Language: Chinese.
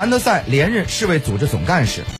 安德赛连任世卫组织总干事。